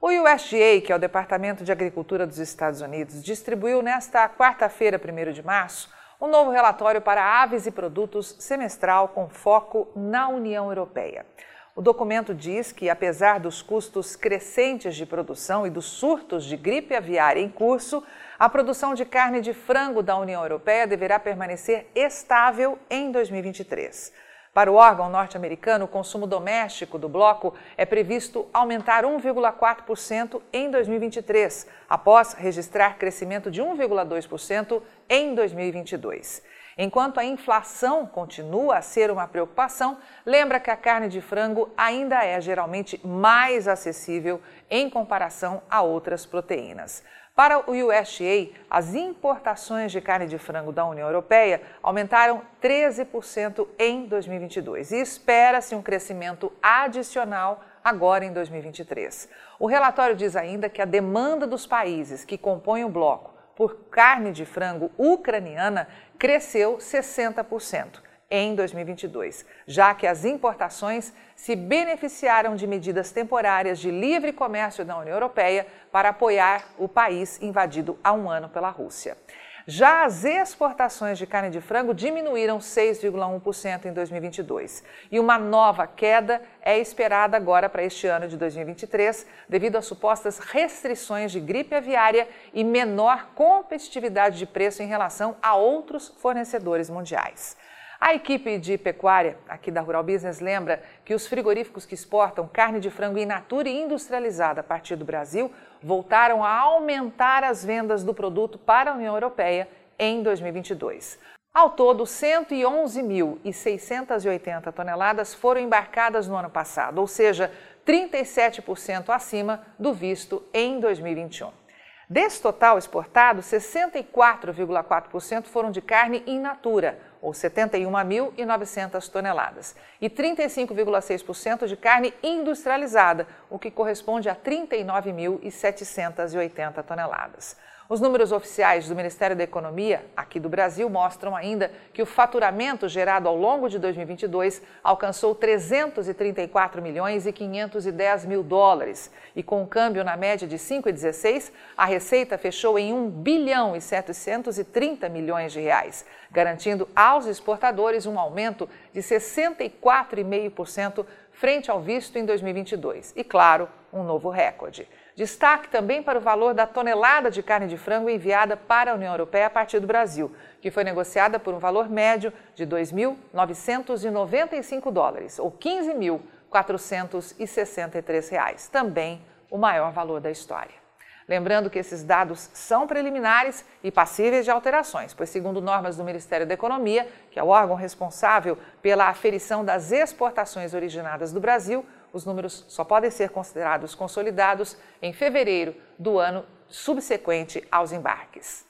O USDA, que é o Departamento de Agricultura dos Estados Unidos, distribuiu nesta quarta-feira, 1 de março, um novo relatório para aves e produtos semestral com foco na União Europeia. O documento diz que, apesar dos custos crescentes de produção e dos surtos de gripe aviária em curso, a produção de carne de frango da União Europeia deverá permanecer estável em 2023. Para o órgão norte-americano, o consumo doméstico do bloco é previsto aumentar 1,4% em 2023, após registrar crescimento de 1,2% em 2022. Enquanto a inflação continua a ser uma preocupação, lembra que a carne de frango ainda é geralmente mais acessível em comparação a outras proteínas. Para o USDA, as importações de carne de frango da União Europeia aumentaram 13% em 2022 e espera-se um crescimento adicional agora em 2023. O relatório diz ainda que a demanda dos países que compõem o bloco por carne de frango ucraniana cresceu 60% em 2022, já que as importações se beneficiaram de medidas temporárias de livre comércio da União Europeia para apoiar o país invadido há um ano pela Rússia. Já as exportações de carne de frango diminuíram 6,1% em 2022 e uma nova queda é esperada agora para este ano de 2023, devido às supostas restrições de gripe aviária e menor competitividade de preço em relação a outros fornecedores mundiais. A equipe de pecuária aqui da Rural Business lembra que os frigoríficos que exportam carne de frango in natura e industrializada a partir do Brasil voltaram a aumentar as vendas do produto para a União Europeia em 2022. Ao todo, 111.680 toneladas foram embarcadas no ano passado, ou seja, 37% acima do visto em 2021. Desse total exportado, 64,4% foram de carne in natura, ou 71.900 toneladas, e 35,6% de carne industrializada, o que corresponde a 39.780 toneladas. Os números oficiais do Ministério da Economia, aqui do Brasil, mostram ainda que o faturamento gerado ao longo de 2022 alcançou 334 milhões e 510 mil dólares. E com o câmbio na média de 5,16, a receita fechou em 1 bilhão e 730 milhões de reais, garantindo aos exportadores um aumento de 64,5% frente ao visto em 2022. E, claro, um novo recorde. Destaque também para o valor da tonelada de carne de frango enviada para a União Europeia a partir do Brasil, que foi negociada por um valor médio de 2.995 dólares, ou 15.463 reais, também o maior valor da história. Lembrando que esses dados são preliminares e passíveis de alterações, pois, segundo normas do Ministério da Economia, que é o órgão responsável pela aferição das exportações originadas do Brasil, os números só podem ser considerados consolidados em fevereiro do ano subsequente aos embarques.